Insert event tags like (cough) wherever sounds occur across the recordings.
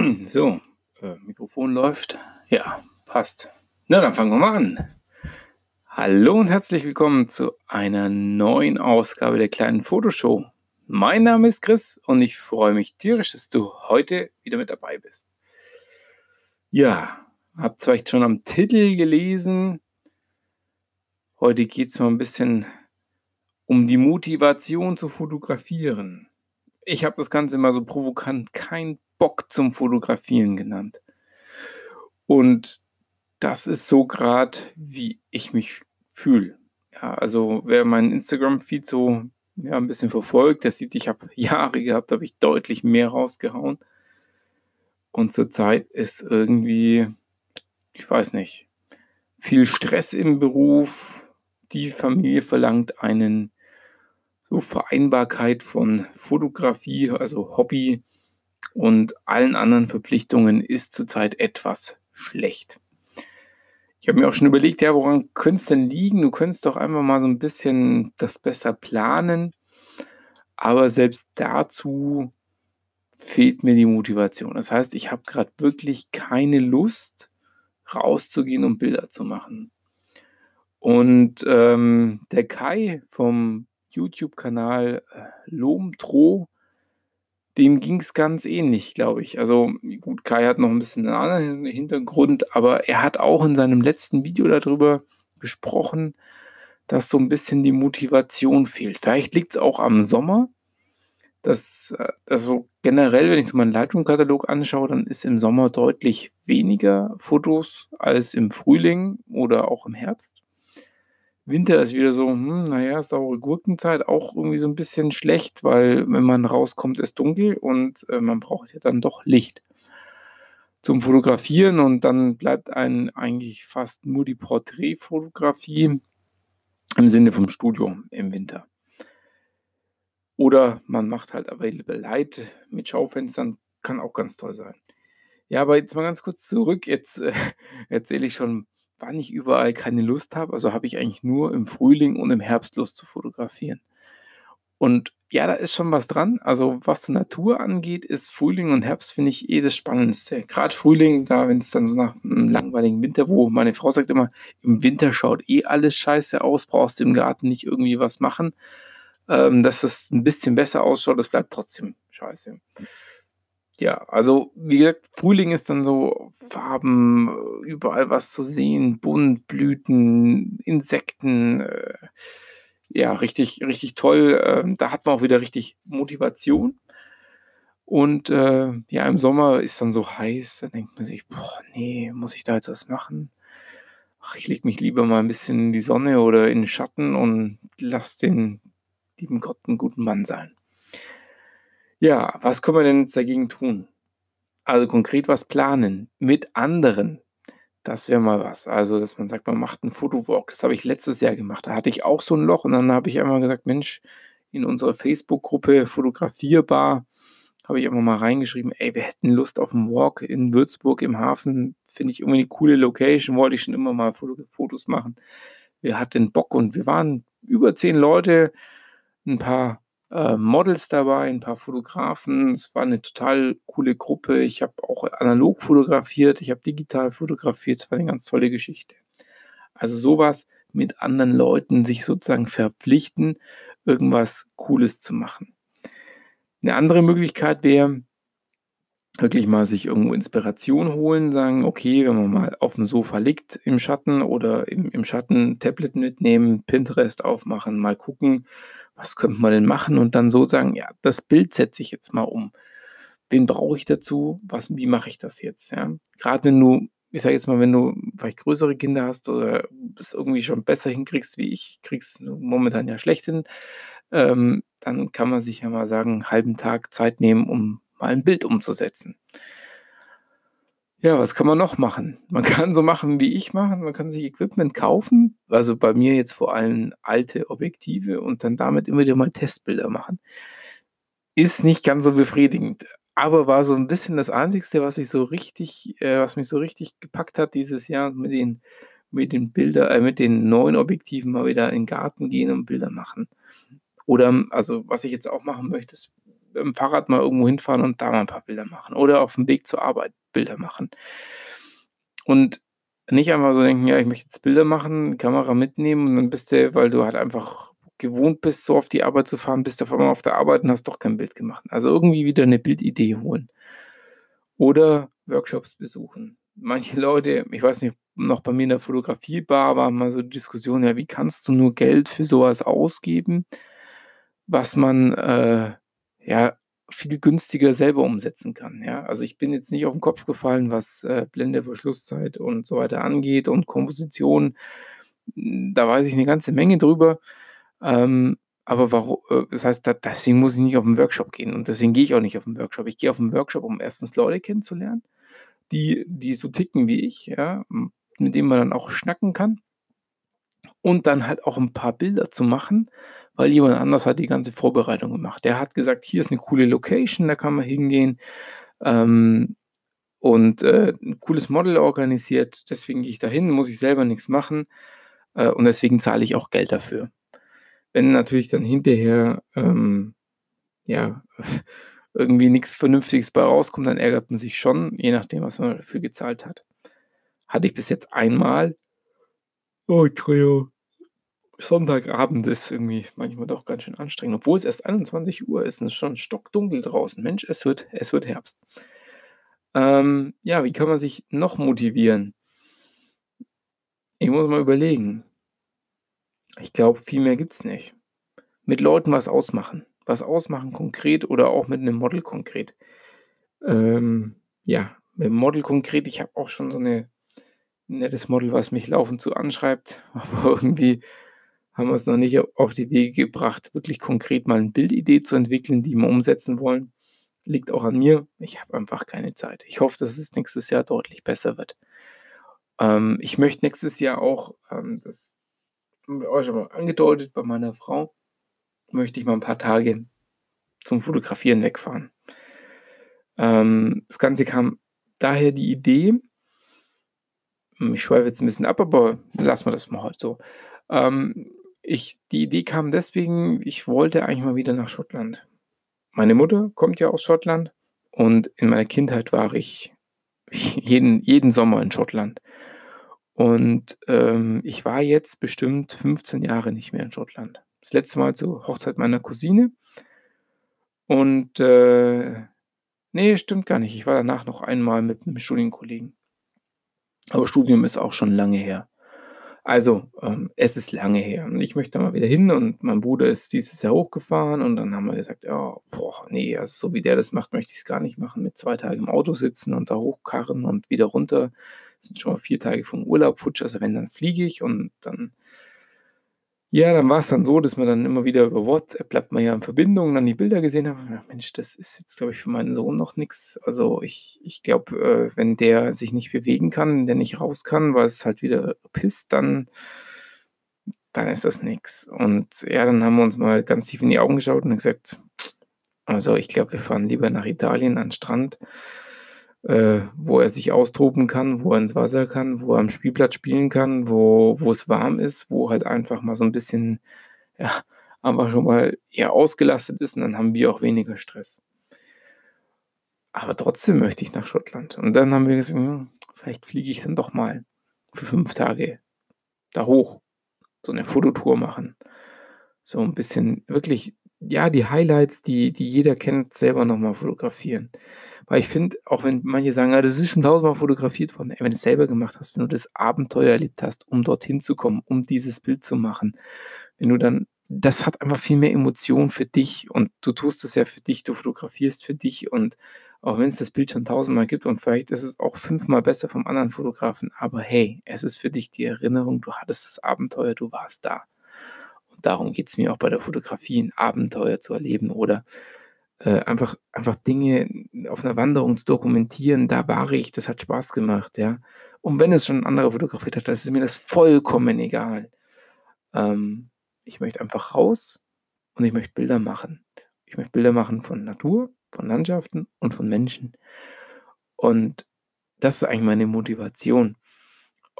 (clears throat) So, äh, Mikrofon läuft. Ja, passt. Na, dann fangen wir mal an. Hallo und herzlich willkommen zu einer neuen Ausgabe der kleinen Fotoshow. Mein Name ist Chris und ich freue mich tierisch, dass du heute wieder mit dabei bist. Ja, habt vielleicht schon am Titel gelesen. Heute geht es mal ein bisschen um die Motivation zu fotografieren. Ich habe das Ganze mal so provokant kein Bock zum Fotografieren genannt. Und das ist so gerade, wie ich mich fühle. Ja, also wer meinen Instagram-Feed so ja, ein bisschen verfolgt, der sieht, ich habe (laughs) Jahre gehabt, habe ich deutlich mehr rausgehauen. Und zurzeit ist irgendwie, ich weiß nicht, viel Stress im Beruf. Die Familie verlangt einen so Vereinbarkeit von Fotografie, also Hobby und allen anderen Verpflichtungen ist zurzeit etwas schlecht. Ich habe mir auch schon überlegt, ja, woran könnte es denn liegen? Du könntest doch einfach mal so ein bisschen das besser planen. Aber selbst dazu fehlt mir die Motivation. Das heißt, ich habe gerade wirklich keine Lust, rauszugehen und Bilder zu machen. Und ähm, der Kai vom YouTube-Kanal äh, Lomtro, dem ging es ganz ähnlich, glaube ich. Also gut, Kai hat noch ein bisschen einen anderen Hintergrund, aber er hat auch in seinem letzten Video darüber gesprochen, dass so ein bisschen die Motivation fehlt. Vielleicht liegt es auch am Sommer. Dass, also generell, wenn ich so meinen Lightroom-Katalog anschaue, dann ist im Sommer deutlich weniger Fotos als im Frühling oder auch im Herbst. Winter ist wieder so, hm, naja, saure Gurkenzeit, auch irgendwie so ein bisschen schlecht, weil wenn man rauskommt, ist dunkel und äh, man braucht ja dann doch Licht zum Fotografieren und dann bleibt einem eigentlich fast nur die Porträtfotografie im Sinne vom Studio im Winter. Oder man macht halt Available Light mit Schaufenstern, kann auch ganz toll sein. Ja, aber jetzt mal ganz kurz zurück. Jetzt äh, (laughs) erzähle ich schon wann ich überall keine Lust habe. Also habe ich eigentlich nur im Frühling und im Herbst Lust zu fotografieren. Und ja, da ist schon was dran. Also was die Natur angeht, ist Frühling und Herbst, finde ich, eh das Spannendste. Gerade Frühling, da, wenn es dann so nach einem langweiligen Winter, wo meine Frau sagt immer, im Winter schaut eh alles scheiße aus, brauchst du im Garten nicht irgendwie was machen. Ähm, dass es ein bisschen besser ausschaut, das bleibt trotzdem scheiße. Ja, also wie gesagt, Frühling ist dann so Farben, überall was zu sehen, bunt, Blüten, Insekten, äh, ja, richtig, richtig toll. Äh, da hat man auch wieder richtig Motivation. Und äh, ja, im Sommer ist dann so heiß, da denkt man sich, boah, nee, muss ich da jetzt was machen? Ach, ich lege mich lieber mal ein bisschen in die Sonne oder in den Schatten und lass den lieben Gott einen guten Mann sein. Ja, was können wir denn jetzt dagegen tun? Also konkret was planen mit anderen. Das wäre mal was. Also, dass man sagt, man macht einen Fotowalk. Das habe ich letztes Jahr gemacht. Da hatte ich auch so ein Loch und dann habe ich einmal gesagt, Mensch, in unserer Facebook-Gruppe fotografierbar habe ich immer mal reingeschrieben, ey, wir hätten Lust auf einen Walk in Würzburg im Hafen. Finde ich irgendwie eine coole Location, wollte ich schon immer mal Fotos machen. Wir hatten Bock und wir waren über zehn Leute, ein paar äh, Models dabei, ein paar Fotografen. Es war eine total coole Gruppe. Ich habe auch analog fotografiert, ich habe digital fotografiert. Es war eine ganz tolle Geschichte. Also sowas mit anderen Leuten sich sozusagen verpflichten, irgendwas Cooles zu machen. Eine andere Möglichkeit wäre, wirklich mal sich irgendwo Inspiration holen, sagen, okay, wenn man mal auf dem Sofa liegt im Schatten oder im, im Schatten Tablet mitnehmen, Pinterest aufmachen, mal gucken, was könnte man denn machen und dann so sagen, ja, das Bild setze ich jetzt mal um. Wen brauche ich dazu? Was, wie mache ich das jetzt? Ja? Gerade wenn du, ich sage jetzt mal, wenn du vielleicht größere Kinder hast oder es irgendwie schon besser hinkriegst wie ich, ich krieg's momentan ja schlecht hin, ähm, dann kann man sich ja mal sagen, einen halben Tag Zeit nehmen, um mal ein Bild umzusetzen. Ja, was kann man noch machen? Man (laughs) kann so machen, wie ich machen. Man kann sich Equipment kaufen. Also bei mir jetzt vor allem alte Objektive und dann damit immer wieder mal Testbilder machen. Ist nicht ganz so befriedigend, aber war so ein bisschen das Einzige, was ich so richtig, äh, was mich so richtig gepackt hat dieses Jahr mit den, mit den Bilder, äh, mit den neuen Objektiven mal wieder in den Garten gehen und Bilder machen. Oder, also was ich jetzt auch machen möchte, ist mit'm Fahrrad mal irgendwo hinfahren und da mal 'n paar Bilder machen oder aufm Weg zur Arbeit Bilder machen. Und nicht einfach so denken: „Ja, ich möchte jetzt Bilder machen“, Kamera mitnehmen und dann bist du, weil du halt einfach gewohnt bist, so auf die Arbeit zu fahren, bist du auf einmal auf der Arbeit und hast doch kein Bild gemacht. Also, irgendwie wieder 'ne Bildidee holen oder Workshops besuchen. Manche Leute ich weiß nicht, noch bei mir in der Fotografiebar war mal so die Diskussion: „Ja, wie kannst du nur Geld für so was ausgeben, was man, äh, ja, viel günstiger selber umsetzen kann“, ja? Also, ich bin jetzt nicht auf 'n Kopf gefallen, was, äh, Blende, Verschlusszeit und so weiter angeht und Komposition. Hm, da weiß ich 'ne ganze Menge drüber. Ähm, aber waru äh, das heißt, da deswegen muss ich nicht auf 'n Workshop gehen und deswegen gehe ich auch nicht auf 'n Workshop. Ich gehe auf 'n Workshop, um erstens Leute kennenzulernen, die die so ticken wie ich, ja, mit denen man dann auch schnacken kann und dann halt auch 'n paar Bilder zu machen, weil jemand anders hat die ganze Vorbereitung gemacht. Der hat gesagt: „Hier ist 'ne coole Location, da kann man hingehen“, ähm, und, äh, 'n cooles Model organisiert. Deswegen gehe ich da hin, muss ich selber nix machen, äh, und deswegen zahle ich auch Geld dafür. Wenn natürlich dann hinterher, ähm, ja, (laughs) irgendwie nix Vernünftiges bei rauskommt, dann ärgert man sich schon, je nachdem, was man dafür gezahlt hat. Hatte ich bis jetzt einmal. Oh, Entschuldigung. Sonntagabend ist irgendwie manchmal doch ganz schön anstrengend, obwohl es erst 21:00 ist und es schon stockdunkel draußen. Mensch, es wird es wird Herbst. Ähm, ja, wie kann man sich noch motivieren? Ich muss mal überlegen. Ich glaube, viel mehr gibt's nicht. Mit Leuten was ausmachen. Was ausmachen konkret oder auch mit 'nem Model konkret. Ähm, ja, mit'm Model konkret, ich habe auch schon so 'ne 'n nettes Model, was mich laufend so anschreibt, (laughs) aber irgendwie haben wir's noch nicht auf die Wege gebracht, wirklich konkret mal 'n Bildidee zu entwickeln, die wir umsetzen wollen. Liegt auch an mir. Ich habe einfach keine Zeit. Ich hoffe, dass es nächstes Jahr deutlich besser wird. Ähm, ich möchte nächstes Jahr auch, ähm, das haben wir auch schon mal angedeutet, bei meiner Frau möchte ich mal 'n paar Tage zum Fotografieren wegfahren. Ähm, das Ganze kam daher die Idee hm, ich schweife jetzt 'n bisschen ab, aber lassen wir das mal halt so. Ähm, ich die Idee kam deswegen, ich wollte eigentlich mal wieder nach Schottland. Meine Mutter kommt ja aus Schottland und in meiner Kindheit war ich (laughs) jeden jeden Sommer in Schottland. Und, ähm, ich war jetzt bestimmt 15 Jahre nicht mehr in Schottland. Das letzte Mal zur Hochzeit meiner Cousine und, äh ne, stimmt gar nicht. Ich war danach noch einmal mit 'nem Studienkollegen. Aber Studium ist auch schon lange her. Also, ähm, es ist lange her. Und ich möchte da mal wieder hin und mein Bruder ist dieses Jahr hochgefahren und dann haben wir gesagt: „Ja, boah, ne, also so wie der das macht, möchte ich's gar nicht machen. Mit 2 Tagen im Auto sitzen und da hochkarren und wieder runter. Sind schon mal 4 Tage vom Urlaub futsch, also wenn, dann fliege ich“ und dann ja, dann war's dann so, dass man dann immer wieder über WhatsApp bleibt man ja in Verbindung, dann die Bilder gesehen. Ja, Mensch, das ist jetzt, glaube ich, für meinen Sohn noch nix. Also, ich ich glaube, äh, wenn der sich nicht bewegen kann, der nicht raus kann, weil's halt wieder pisst, dann dann ist das nix. Und ja, dann haben wir uns mal ganz tief in die Augen geschaut und gesagt: „Also, ich glaube, wir fahren lieber nach Italien an 'n Strand, äh, wo er sich austoben kann, wo er ins Wasser kann, wo er am Spielplatz spielen kann, wo wo's warm ist, wo halt einfach mal so 'n bisschen, ja, einfach schon mal, ja, ausgelastet ist und dann haben wir auch weniger Stress.“ Aber trotzdem möchte ich nach Schottland. Und dann haben wir gesagt: „Hm, vielleicht fliege ich dann doch mal für 5 Tage da hoch, so 'ne Fototour machen.“ So 'n bisschen wirklich, ja, die Highlights, die die jeder kennt, selber noch mal fotografieren. Weil ich finde, auch wenn manche sagen: „Ja, das ist schon tausendmal fotografiert worden“, wenn du's selber gemacht hast, wenn du das Abenteuer erlebt hast, um dorthin zu kommen, um dieses Bild zu machen, wenn du dann das hat einfach viel mehr Emotion für dich und du tust es ja für dich, du fotografierst für dich und auch wenn's das Bild schon tausendmal gibt und vielleicht ist es auch fünfmal besser vom anderen Fotografen, aber hey, es ist für dich die Erinnerung, du hattest das Abenteuer, du warst da. Darum geht's mir auch bei der Fotografie, 'n Abenteuer zu erleben oder, äh, einfach einfach Dinge auf 'ner Wanderung zu dokumentieren. Da war ich, das hat Spaß gemacht, ja. Und wenn es schon 'n anderer fotografiert hat, dann ist mir das vollkommen egal. Ähm, ich möchte einfach raus und ich möchte Bilder machen. Ich möchte Bilder machen von Natur, von Landschaften und von Menschen. Und das ist eigentlich meine Motivation.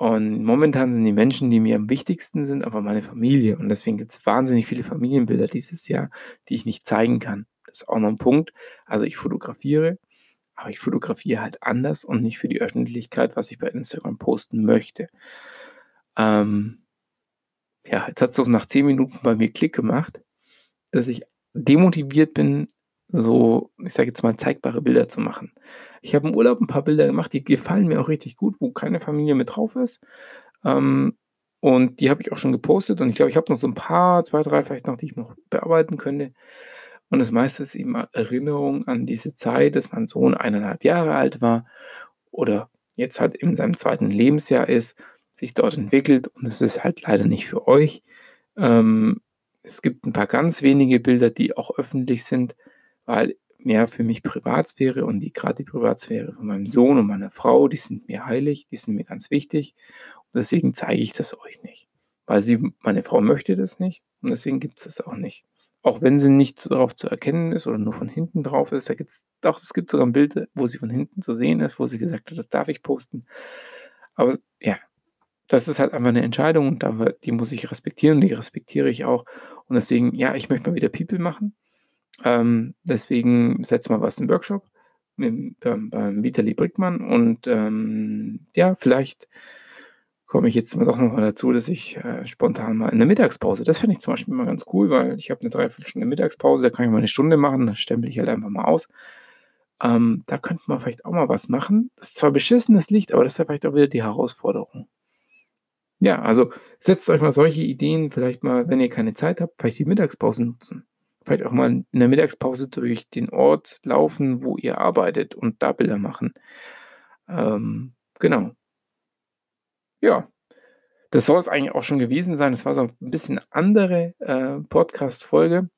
Und momentan sind die Menschen, die mir am wichtigsten sind, einfach meine Familie und deswegen gibt's wahnsinnig viele Familienbilder dieses Jahr, die ich nicht zeigen kann. Das ist auch noch ein Punkt. Also ich fotografiere, aber ich fotografiere halt anders und nicht für die Öffentlichkeit, was ich bei Instagram posten möchte. Ähm, ja, jetzt hat es so nach zehn Minuten bei mir Klick gemacht, dass ich demotiviert bin, so, ich sage jetzt mal, zeigbare Bilder zu machen. Ich habe im Urlaub ein paar Bilder gemacht, die gefallen mir auch richtig gut, wo keine Familie mit drauf ist. Ähm, und die habe ich auch schon gepostet und ich glaube, ich habe noch so ein paar, zwei, drei vielleicht noch, die ich noch bearbeiten könnte. Und das meiste ist eben Erinnerung an diese Zeit, dass mein Sohn eineinhalb Jahre alt war oder jetzt halt in seinem zweiten Lebensjahr ist, sich dort entwickelt und es ist halt leider nicht für euch. Ähm, es gibt ein paar ganz wenige Bilder, die auch öffentlich sind, weil ja für mich Privatsphäre und die gerade die Privatsphäre von meinem Sohn und meiner Frau, die sind mir heilig, die sind mir ganz wichtig und deswegen zeige ich das euch nicht, weil sie meine Frau möchte das nicht und deswegen gibt es das auch nicht. Auch wenn sie nicht darauf zu erkennen ist oder nur von hinten drauf ist, da gibt's doch, es gibt sogar ein Bild, wo sie von hinten zu sehen ist, wo sie gesagt hat, das darf ich posten. Aber ja, das ist halt einfach eine Entscheidung und die muss ich respektieren die respektiere ich auch. Und deswegen, ja, ich möchte mal wieder People machen. Ähm, deswegen setze mal was im Workshop mit, beim, beim Vitali Brickmann und ähm, ja, vielleicht komme ich jetzt doch noch mal dazu, dass ich äh, spontan mal in der Mittagspause, das finde ich zum Beispiel mal ganz cool, weil ich habe eine Dreiviertelstunde Mittagspause, da kann ich mal eine Stunde machen, dann stempel ich halt einfach mal aus. Ähm, da könnte man vielleicht auch mal was machen. Das ist zwar beschissenes Licht, aber das ist ja vielleicht auch wieder die Herausforderung. Ja, also setzt euch mal solche Ideen, vielleicht mal, wenn ihr keine Zeit habt, vielleicht die Mittagspause nutzen. Vielleicht auch mal in der Mittagspause durch den Ort laufen, wo ihr arbeitet und da Bilder machen. Ähm, genau. Ja, das soll es eigentlich auch schon gewesen sein. Das war so ein bisschen andere äh, Podcast-Folge.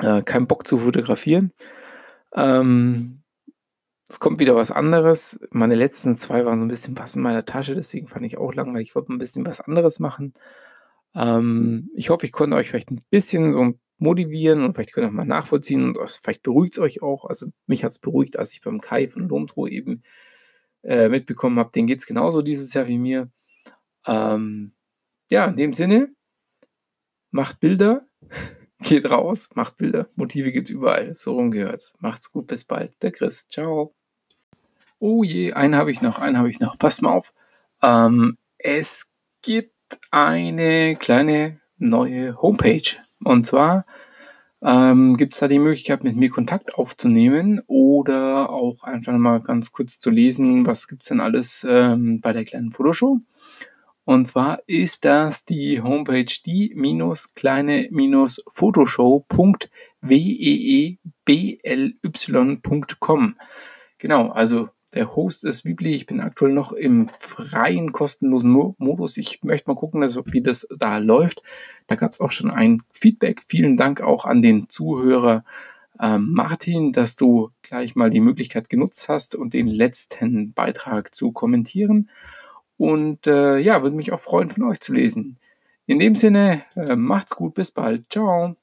Äh, kein Bock zu fotografieren. Ähm, es kommt wieder was anderes. Meine letzten zwei waren so ein bisschen was in meiner Tasche, deswegen fand ich auch langweilig. Ich wollte ein bisschen was anderes machen. Ähm, ich hoffe, ich konnte euch vielleicht ein bisschen so motivieren und vielleicht könnt ihr auch mal nachvollziehen und vielleicht beruhigt es euch auch. Also mich hat es beruhigt, als ich beim Kai von Domtro eben äh, mitbekommen habe, denen geht es genauso dieses Jahr wie mir. Ähm, ja, in dem Sinne, macht Bilder, (laughs) geht raus, macht Bilder. Motive gibt es überall. So rumgehört Macht's gut, bis bald. Der Chris. Ciao. Oh je, einen habe ich noch, einen habe ich noch. Passt mal auf. Ähm, es gibt eine kleine neue Homepage. Und zwar ähm, gibt es da die Möglichkeit, mit mir Kontakt aufzunehmen oder auch einfach mal ganz kurz zu lesen, was gibt es denn alles ähm, bei der kleinen Fotoshow. Und zwar ist das die Homepage die-kleine-fotoshow.weebly.com. Genau, also der Host ist Bibli. Ich bin aktuell noch im freien, kostenlosen Modus. Ich möchte mal gucken, also wie das da läuft. Da gab es auch schon ein Feedback. Vielen Dank auch an den Zuhörer äh, Martin, dass du gleich mal die Möglichkeit genutzt hast und den letzten Beitrag zu kommentieren. Und äh, ja, würde mich auch freuen, von euch zu lesen. In dem Sinne, äh, macht's gut, bis bald. Ciao.